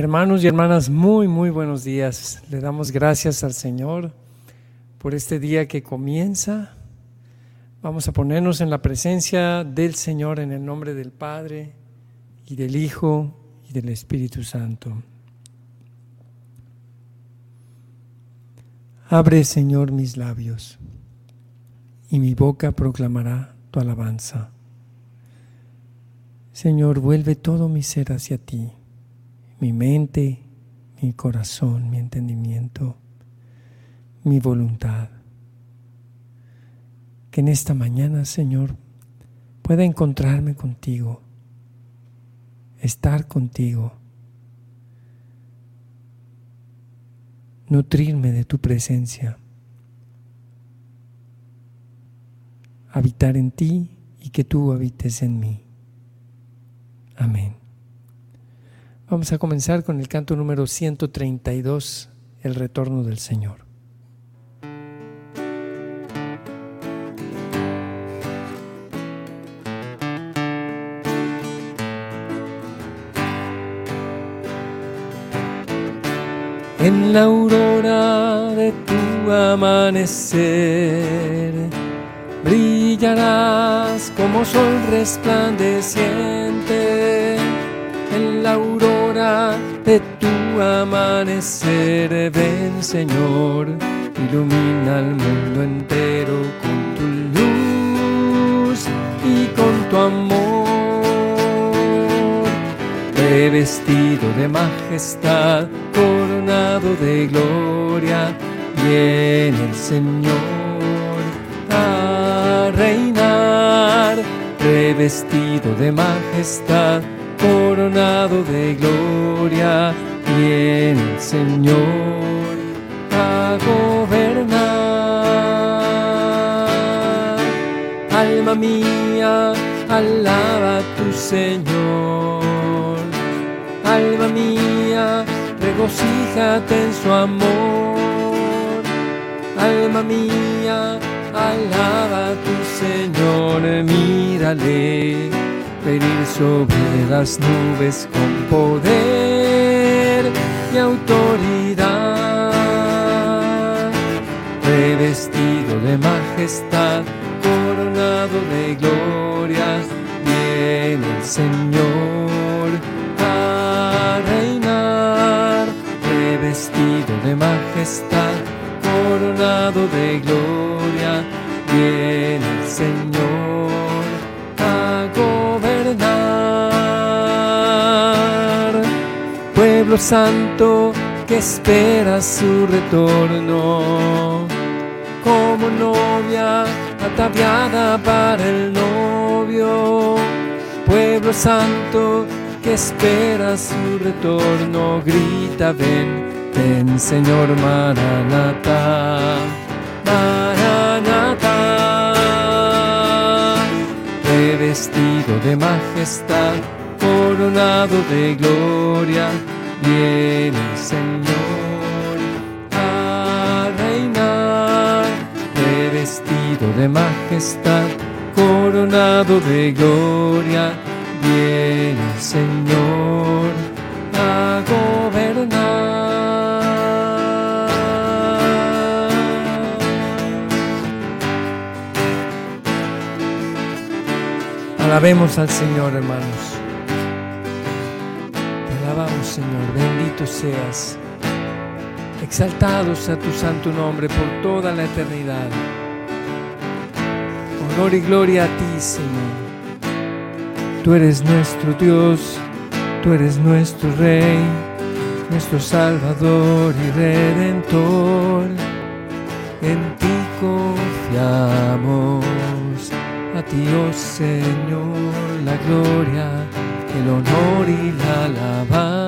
Hermanos y hermanas, muy, muy buenos días. Le damos gracias al Señor por este día que comienza. Vamos a ponernos en la presencia del Señor en el nombre del Padre y del Hijo y del Espíritu Santo. Abre, Señor, mis labios y mi boca proclamará tu alabanza. Señor, vuelve todo mi ser hacia ti mi mente, mi corazón, mi entendimiento, mi voluntad. Que en esta mañana, Señor, pueda encontrarme contigo, estar contigo, nutrirme de tu presencia, habitar en ti y que tú habites en mí. Amén. Vamos a comenzar con el canto número 132, El retorno del Señor. En la aurora de tu amanecer brillarás como sol resplandeciente en la de tu amanecer. Ven, Señor, ilumina al mundo entero con tu luz y con tu amor. Revestido de majestad, coronado de gloria, viene el Señor a reinar. Revestido de majestad, coronado de gloria, viene el Señor a gobernar. Alma mía, alaba a tu Señor. Alma mía, regocíjate en su amor. Alma mía, alaba a tu Señor, mírale venir sobre las nubes con poder y autoridad, revestido de majestad, coronado de gloria, viene el Señor a reinar, revestido de majestad, coronado de gloria, viene el Señor pueblo santo que espera su retorno, como novia ataviada para el novio, pueblo santo que espera su retorno, grita ven, ven Señor Maranata, Maranata, revestido de majestad, coronado de gloria viene el Señor a reinar, revestido de majestad, coronado de gloria, viene el Señor a gobernar. Alabemos al Señor, hermanos. Seas. Exaltados a tu santo nombre por toda la eternidad. Honor y gloria a ti, Señor. Tú eres nuestro Dios, tú eres nuestro Rey, nuestro Salvador y Redentor. En ti confiamos, a ti, oh Señor, la gloria, el honor y la alabanza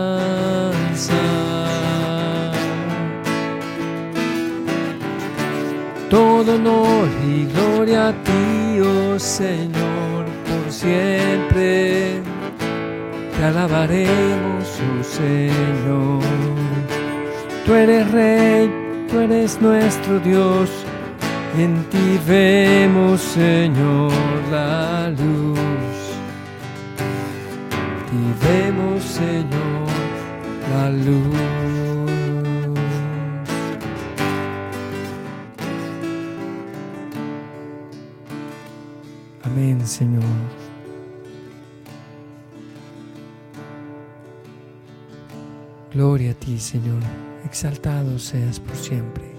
todo honor y gloria a ti, oh Señor, por siempre. Te alabaremos, oh Señor. Tú eres Rey, tú eres nuestro Dios, en ti vemos, Señor, la luz. Y vemos, Señor la luz. Amén, Señor. Gloria a ti, Señor. Exaltado seas por siempre.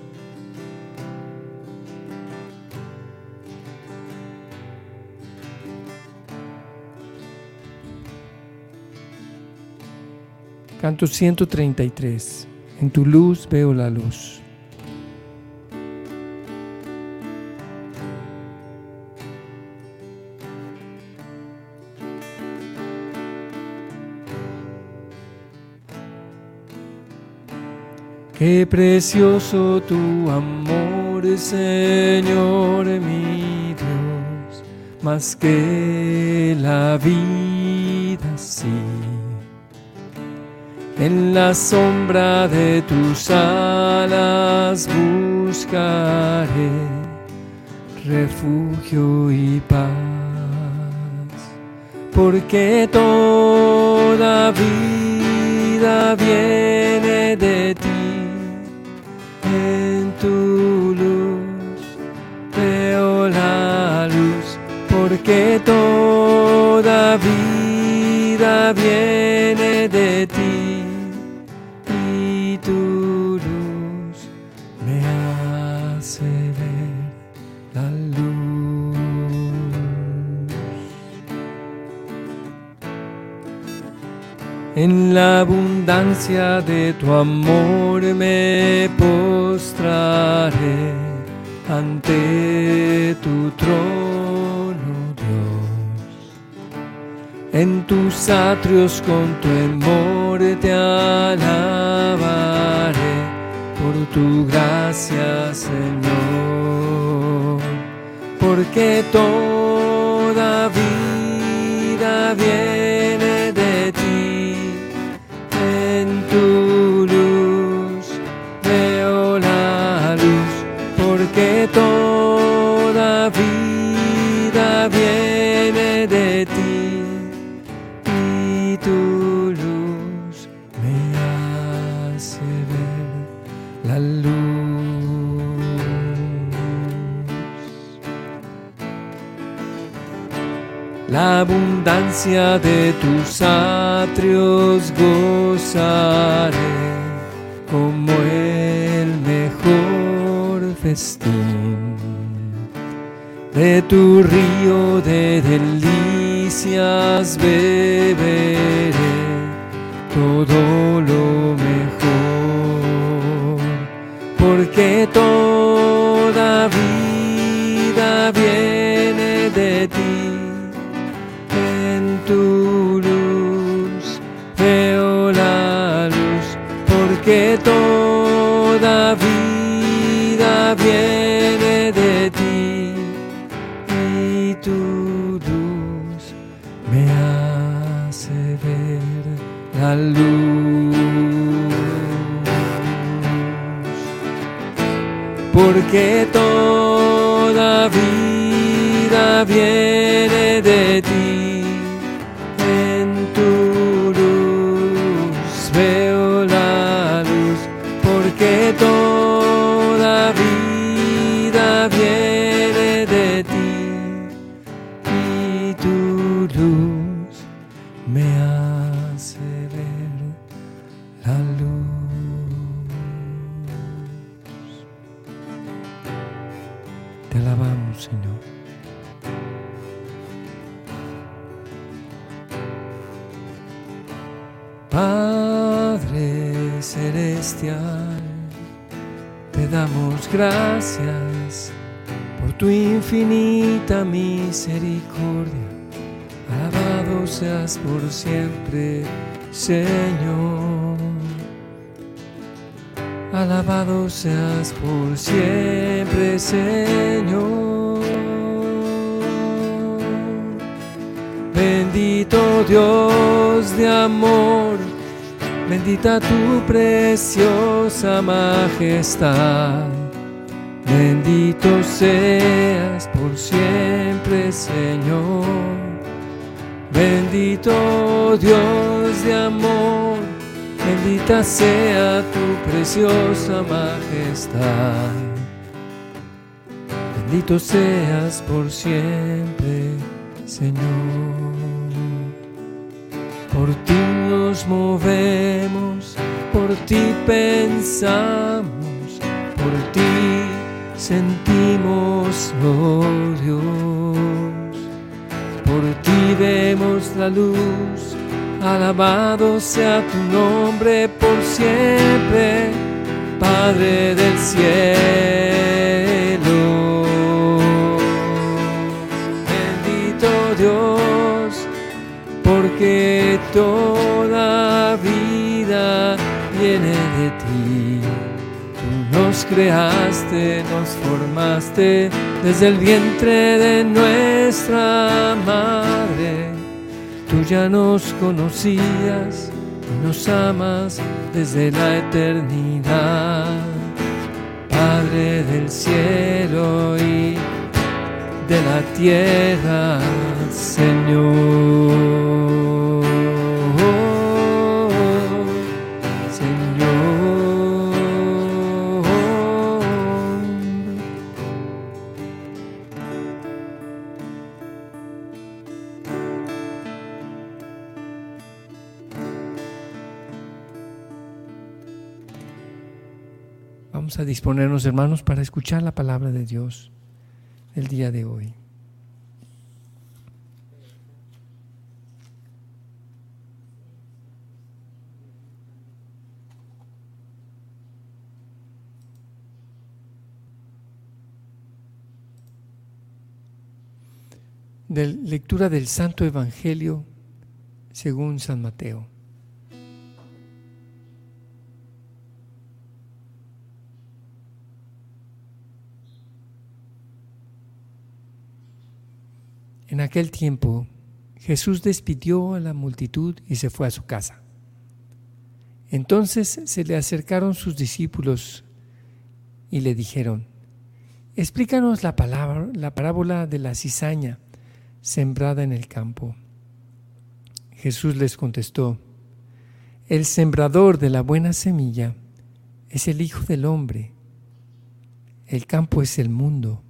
Canto 133. En tu luz veo la luz. Qué precioso tu amor, Señor mi Dios, más que la vida, en la sombra de tus alas buscaré refugio y paz, porque toda vida viene de ti. En tu luz veo la luz, porque toda vida viene En la abundancia de tu amor me postraré ante tu trono, Dios. En tus atrios con tu amor te alabaré por tu gracia, Señor. Porque toda vida viene la luz. La abundancia de tus atrios gozaré como el mejor festín. De tu río de delicias beberé todo porque Porque toda vida viene infinita misericordia. Alabado seas por siempre, Señor. Alabado seas por siempre, Señor. Bendito Dios de amor, bendita tu preciosa majestad. Bendito seas por siempre, Señor. Bendito Dios de amor, Bendita sea tu preciosa majestad. Bendito seas por siempre, Señor. Por ti nos movemos, por ti pensamos, por ti sentimos, oh Dios. Por ti vemos la luz Alabado sea tu nombre por siempre, Padre del cielo. Bendito Dios, porque toda creaste, nos formaste desde el vientre de nuestra madre Tú ya nos conocías y nos amas desde la eternidad, Padre del cielo y de la tierra, Señor. Vamos a disponernos, hermanos, para escuchar la palabra de Dios el día de hoy. De lectura del Santo Evangelio según San Mateo. Aquel tiempo Jesús despidió a la multitud y se fue a su casa. Entonces se le acercaron sus discípulos y le dijeron, explícanos la, palabra, la parábola de la cizaña sembrada en el campo. Jesús les contestó, el sembrador de la buena semilla es el Hijo del Hombre, el campo es el mundo,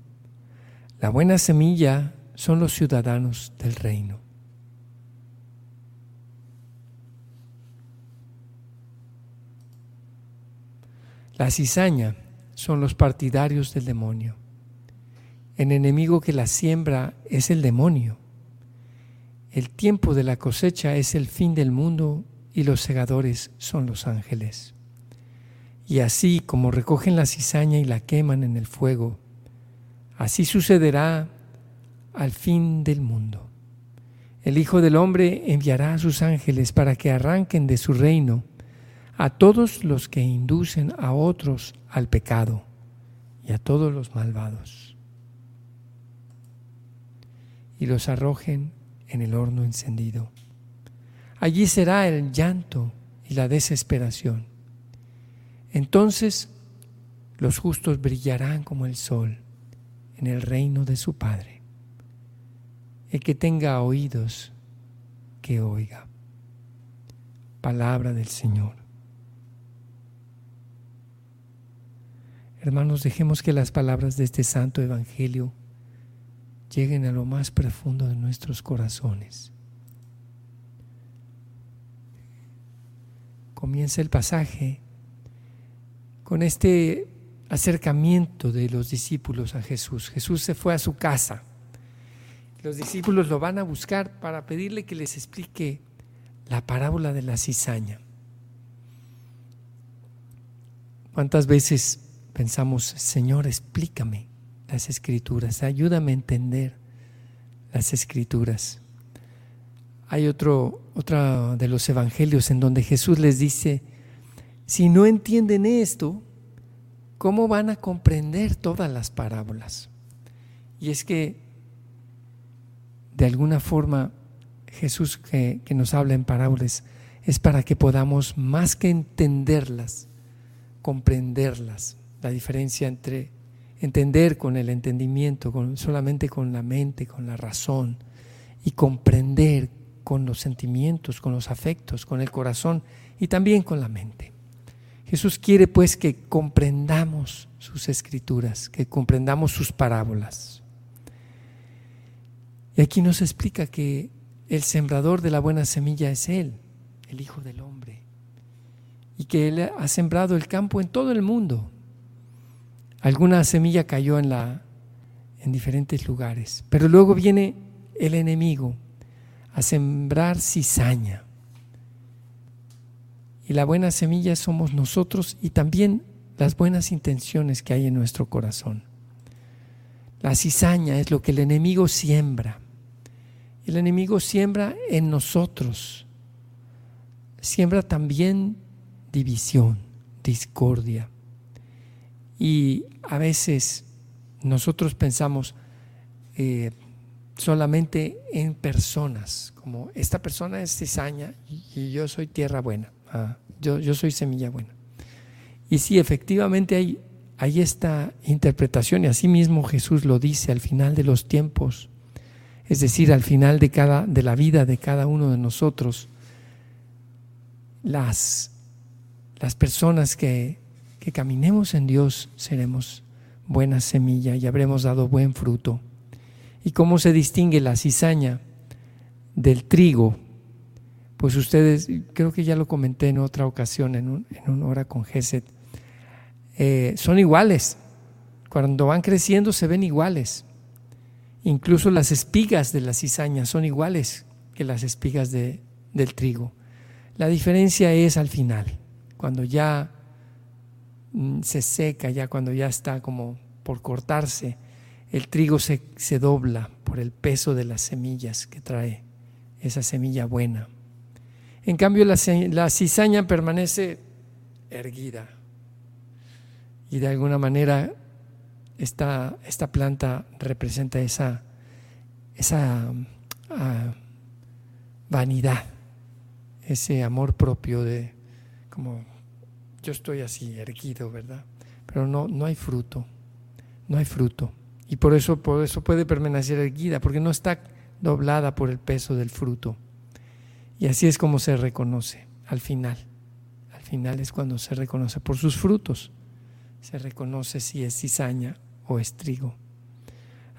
la buena semilla son los ciudadanos del reino. La cizaña son los partidarios del demonio. El enemigo que la siembra es el demonio. El tiempo de la cosecha es el fin del mundo y los segadores son los ángeles. Y así como recogen la cizaña y la queman en el fuego, así sucederá al fin del mundo. El Hijo del Hombre enviará a sus ángeles para que arranquen de su reino a todos los que inducen a otros al pecado y a todos los malvados, y los arrojen en el horno encendido. Allí será el llanto y la desesperación. Entonces los justos brillarán como el sol en el reino de su Padre. El que tenga oídos, que oiga. Palabra del Señor. Hermanos, dejemos que las palabras de este santo Evangelio lleguen a lo más profundo de nuestros corazones. Comienza el pasaje con este acercamiento de los discípulos a Jesús. Jesús se fue a su casa los discípulos lo van a buscar para pedirle que les explique la parábola de la cizaña. ¿Cuántas veces pensamos, Señor, explícame las escrituras, ayúdame a entender las escrituras? Hay otro, otro de los evangelios en donde Jesús les dice, si no entienden esto, ¿cómo van a comprender todas las parábolas? Y es que de alguna forma Jesús que, nos habla en parábolas es para que podamos más que entenderlas, comprenderlas. La diferencia entre entender con el entendimiento, con, solamente con la mente, con la razón, y comprender con los sentimientos, con los afectos, con el corazón y también con la mente. Jesús quiere pues que comprendamos sus escrituras, que comprendamos sus parábolas. Y aquí nos explica que el sembrador de la buena semilla es Él, el Hijo del Hombre, y que Él ha sembrado el campo en todo el mundo. Alguna semilla cayó en, la, en diferentes lugares, pero luego viene el enemigo a sembrar cizaña. Y la buena semilla somos nosotros y también las buenas intenciones que hay en nuestro corazón. La cizaña es lo que el enemigo siembra. El enemigo siembra en nosotros. Siembra también división, discordia. Y a veces nosotros pensamos eh, solamente en personas, como esta persona es cizaña y yo soy tierra buena, ah, yo, yo soy semilla buena. Y sí, efectivamente hay, hay esta interpretación y así mismo Jesús lo dice al final de los tiempos es decir, al final de, cada, de la vida de cada uno de nosotros, las, las personas que, que caminemos en Dios seremos buena semilla y habremos dado buen fruto. ¿Y cómo se distingue la cizaña del trigo? Pues ustedes, creo que ya lo comenté en otra ocasión, en, un, en una hora con Geset, eh, son iguales. Cuando van creciendo se ven iguales. Incluso las espigas de la cizaña son iguales que las espigas de, del trigo. La diferencia es al final, cuando ya mm, se seca, ya cuando ya está como por cortarse, el trigo se, dobla por el peso de las semillas que trae esa semilla buena. En cambio, la cizaña permanece erguida y de alguna manera esta, esta planta representa esa, esa ah, vanidad, ese amor propio de como yo estoy así erguido, ¿verdad? Pero no, no hay fruto, no hay fruto. Y por eso, por eso puede permanecer erguida, porque no está doblada por el peso del fruto. Y así es como se reconoce al final. Al final es cuando se reconoce por sus frutos se reconoce si es cizaña o es trigo.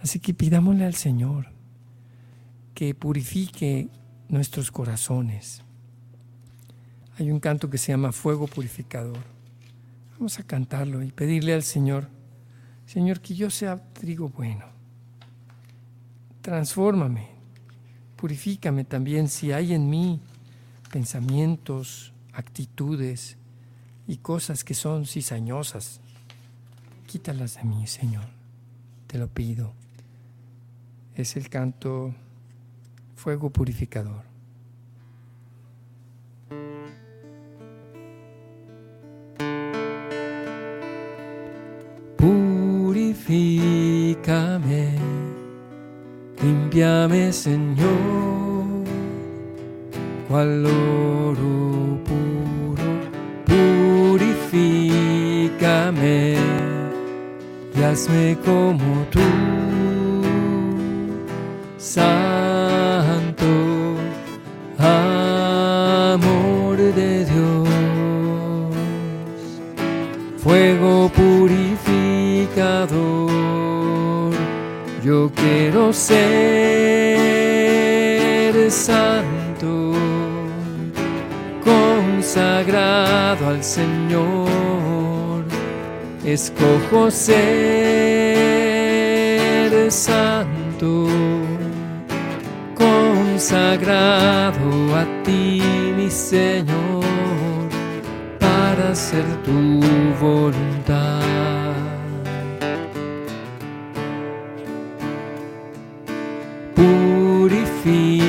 Así que pidámosle al Señor que purifique nuestros corazones. Hay un canto que se llama Fuego Purificador. Vamos a cantarlo y pedirle al Señor, Señor, que yo sea trigo bueno. Transfórmame, purifícame también si hay en mí pensamientos, actitudes y cosas que son cizañosas quítalas de mí, Señor. Te lo pido. Es el canto Fuego Purificador. Purifícame, limpiame, Señor, cual puro, purifícame hazme como tú, Santo, amor de Dios, fuego purificador, yo quiero ser santo, consagrado al Señor escojo ser santo, consagrado a ti, mi Señor, para hacer tu voluntad. Purifícame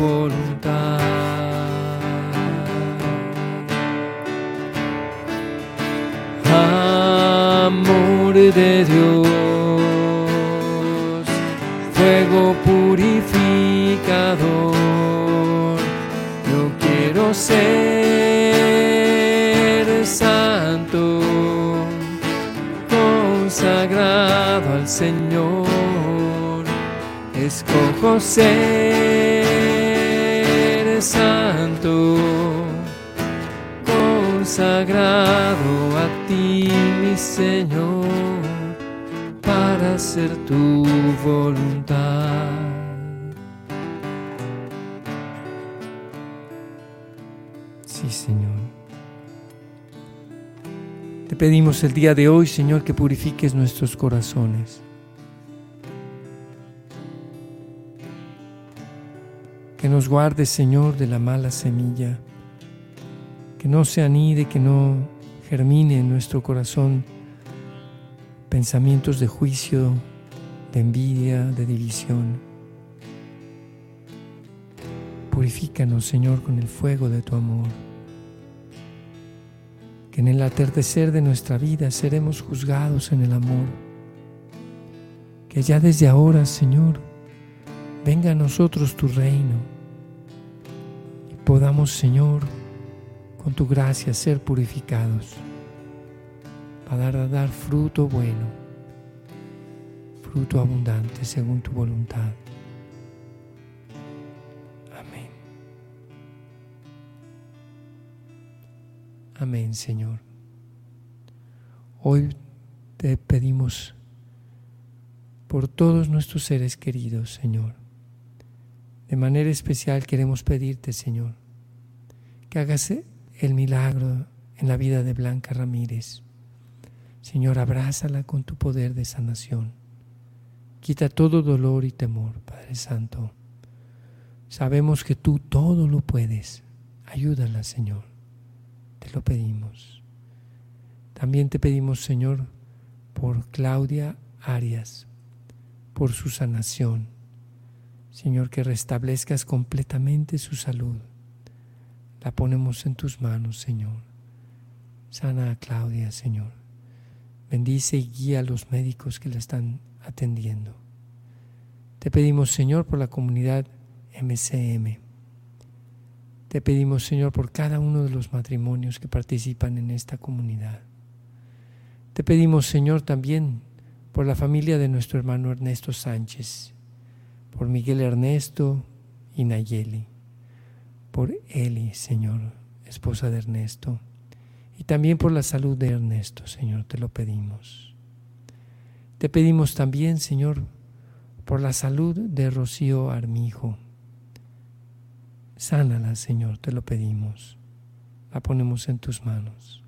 voluntad. amor de Dios, fuego purificador. Yo quiero ser santo, consagrado al Señor. Escojo ser santo consagrado a ti, mi Señor, para hacer tu voluntad. Sí, Señor. Te pedimos el día de hoy, Señor, que purifiques nuestros corazones. Que nos guardes, Señor, de la mala semilla que no se anide, que no germine en nuestro corazón pensamientos de juicio, de envidia, de división. Purifícanos, Señor, con el fuego de tu amor. Que en el atardecer de nuestra vida seremos juzgados en el amor. Que ya desde ahora, Señor, venga a nosotros tu reino y podamos, Señor, con tu gracia ser purificados para dar fruto bueno, fruto abundante según tu voluntad. Amén. Amén, Señor. Hoy te pedimos por todos nuestros seres queridos, Señor. De manera especial queremos pedirte, Señor, que hagas el milagro en la vida de Blanca Ramírez. Señor, abrázala con tu poder de sanación. Quita todo dolor y temor, Padre Santo. Sabemos que tú todo lo puedes. Ayúdala, Señor. Te lo pedimos. También te pedimos, Señor, por Claudia Arias, por su sanación. Señor, que restablezcas completamente su salud la ponemos en tus manos, Señor. Sana a Claudia, Señor. Bendice y guía a los médicos que la están atendiendo. Te pedimos, Señor, por la comunidad MCM. Te pedimos, Señor, por cada uno de los matrimonios que participan en esta comunidad. Te pedimos, Señor, también por la familia de nuestro hermano Ernesto Sánchez, por Miguel Ernesto y Nayeli por Eli, Señor, esposa de Ernesto, y también por la salud de Ernesto, Señor, te lo pedimos. Te pedimos también, Señor, por la salud de Rocío Armijo. Sánala, Señor, te lo pedimos. La ponemos en tus manos.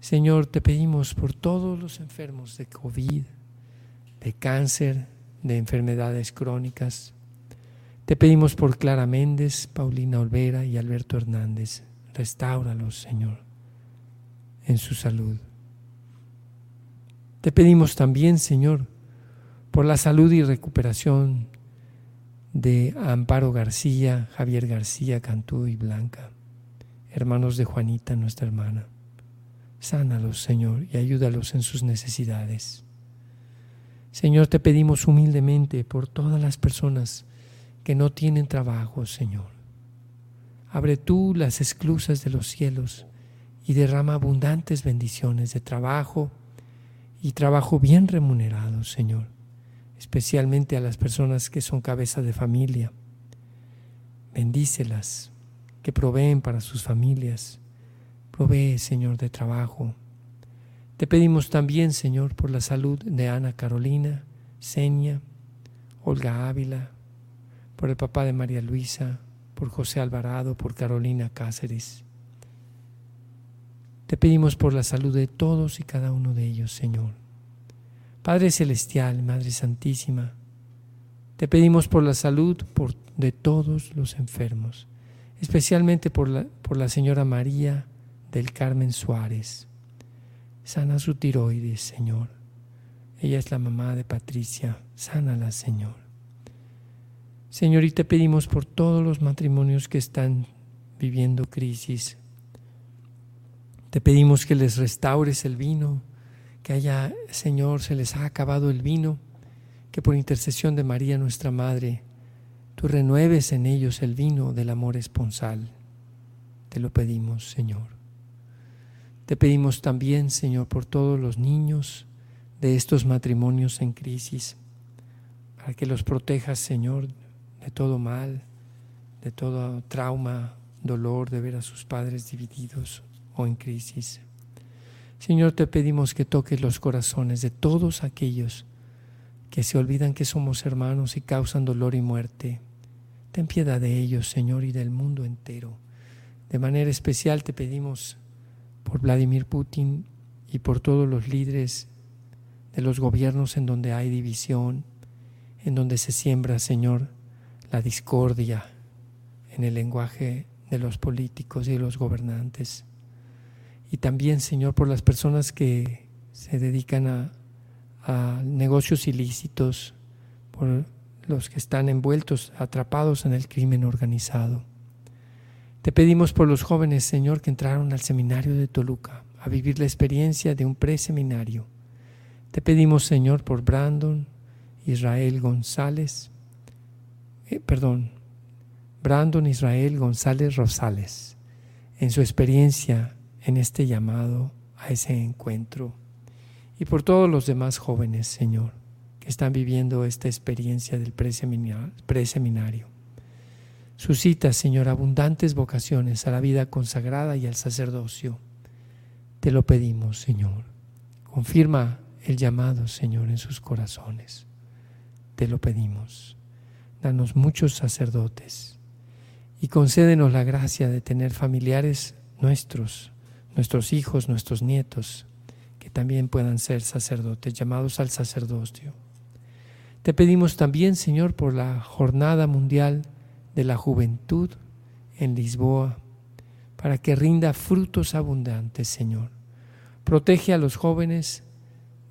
Señor, te pedimos por todos los enfermos de COVID, de cáncer, de enfermedades crónicas, te pedimos por Clara Méndez, Paulina Olvera y Alberto Hernández. Restáuralos, Señor, en su salud. Te pedimos también, Señor, por la salud y recuperación de Amparo García, Javier García, Cantú y Blanca, hermanos de Juanita, nuestra hermana. Sánalos, Señor, y ayúdalos en sus necesidades. Señor, te pedimos humildemente por todas las personas que no tienen trabajo, Señor. Abre tú las esclusas de los cielos y derrama abundantes bendiciones de trabajo y trabajo bien remunerado, Señor, especialmente a las personas que son cabeza de familia. Bendícelas, que proveen para sus familias. Provee, Señor, de trabajo. Te pedimos también, Señor, por la salud de Ana Carolina, Senia, Olga Ávila, por el papá de María Luisa, por José Alvarado, por Carolina Cáceres. Te pedimos por la salud de todos y cada uno de ellos, Señor. Padre Celestial, Madre Santísima, te pedimos por la salud de todos los enfermos, especialmente por la señora María del Carmen Suárez. Sana su tiroides, Señor. Ella es la mamá de Patricia. Sánala, Señor. Señor, y te pedimos por todos los matrimonios que están viviendo crisis. Te pedimos que les restaures el vino, que haya, Señor, se les ha acabado el vino, que por intercesión de María nuestra Madre, tú renueves en ellos el vino del amor esponsal. Te lo pedimos, Señor. Te pedimos también, Señor, por todos los niños de estos matrimonios en crisis, para que los protejas, Señor, de todo mal, de todo trauma, dolor de ver a sus padres divididos o en crisis. Señor, te pedimos que toques los corazones de todos aquellos que se olvidan que somos hermanos y causan dolor y muerte. Ten piedad de ellos, Señor, y del mundo entero. De manera especial te pedimos por Vladimir Putin y por todos los líderes de los gobiernos en donde hay división, en donde se siembra, Señor, la discordia en el lenguaje de los políticos y de los gobernantes. Y también, Señor, por las personas que se dedican a, a negocios ilícitos, por los que están envueltos, atrapados en el crimen organizado. Te pedimos por los jóvenes, Señor, que entraron al seminario de Toluca a vivir la experiencia de un preseminario. Te pedimos, Señor, por Brandon Israel González, eh, perdón, Brandon Israel González Rosales, en su experiencia en este llamado a ese encuentro. Y por todos los demás jóvenes, Señor, que están viviendo esta experiencia del preseminario. Suscita, Señor, abundantes vocaciones a la vida consagrada y al sacerdocio. Te lo pedimos, Señor. Confirma el llamado, Señor, en sus corazones. Te lo pedimos. Danos muchos sacerdotes y concédenos la gracia de tener familiares nuestros, nuestros hijos, nuestros nietos, que también puedan ser sacerdotes, llamados al sacerdocio. Te pedimos también, Señor, por la jornada mundial de la juventud en Lisboa, para que rinda frutos abundantes, Señor. Protege a los jóvenes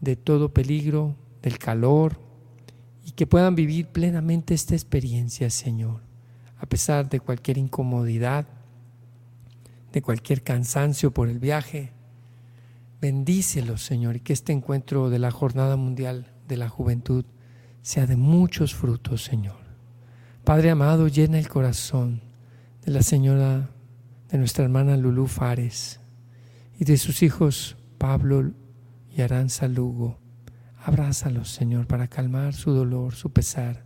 de todo peligro, del calor, y que puedan vivir plenamente esta experiencia, Señor, a pesar de cualquier incomodidad, de cualquier cansancio por el viaje. Bendícelos, Señor, y que este encuentro de la Jornada Mundial de la Juventud sea de muchos frutos, Señor. Padre amado, llena el corazón de la señora, de nuestra hermana Lulú Fares y de sus hijos Pablo y Aranza Lugo. Abrázalos, Señor, para calmar su dolor, su pesar.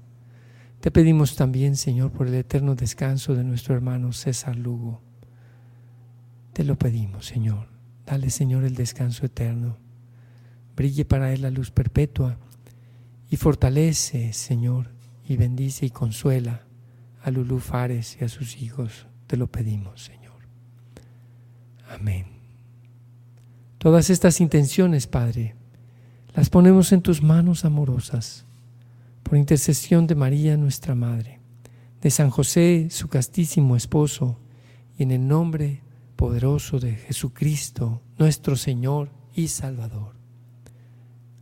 Te pedimos también, Señor, por el eterno descanso de nuestro hermano César Lugo. Te lo pedimos, Señor. Dale, Señor, el descanso eterno. Brille para él la luz perpetua y fortalece, Señor, y bendice y consuela a Lulú Fares y a sus hijos. Te lo pedimos, Señor. Amén. Todas estas intenciones, Padre, las ponemos en tus manos amorosas, por intercesión de María, nuestra Madre, de San José, su castísimo esposo, y en el nombre poderoso de Jesucristo, nuestro Señor y Salvador.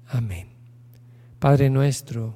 Amén. Padre nuestro,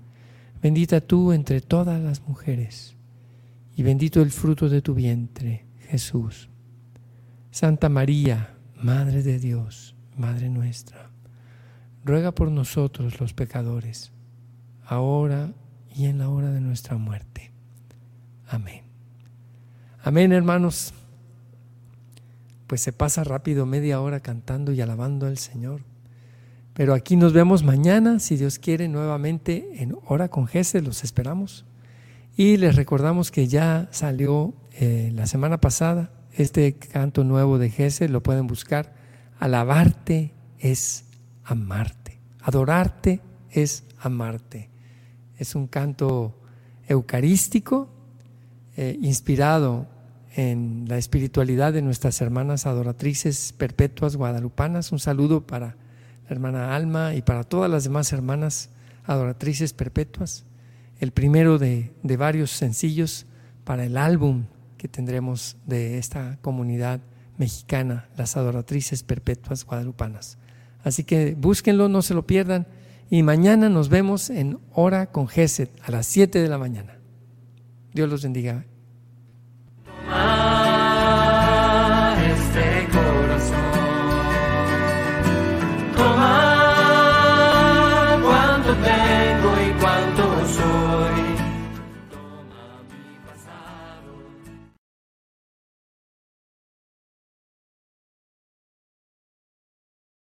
Bendita tú entre todas las mujeres, y bendito el fruto de tu vientre, Jesús. Santa María, Madre de Dios, Madre nuestra, ruega por nosotros los pecadores, ahora y en la hora de nuestra muerte. Amén. Amén, hermanos. pues se pasa rápido media hora cantando y alabando al Señor. Pero aquí nos vemos mañana, si Dios quiere, nuevamente en Hora con Gesed, los esperamos. Y les recordamos que ya salió eh, la semana pasada este canto nuevo de Gesed, lo pueden buscar. Alabarte es amarte, adorarte es amarte. Es un canto eucarístico, eh, inspirado en la espiritualidad de nuestras hermanas adoratrices perpetuas guadalupanas. Un saludo para hermana Alma y para todas las demás hermanas adoratrices perpetuas. El primero de, de varios sencillos para el álbum que tendremos de esta comunidad mexicana, las adoratrices perpetuas guadalupanas. Así que búsquenlo, no se lo pierdan. Y mañana nos vemos en Hora con Geset a las 7 de la mañana. Dios los bendiga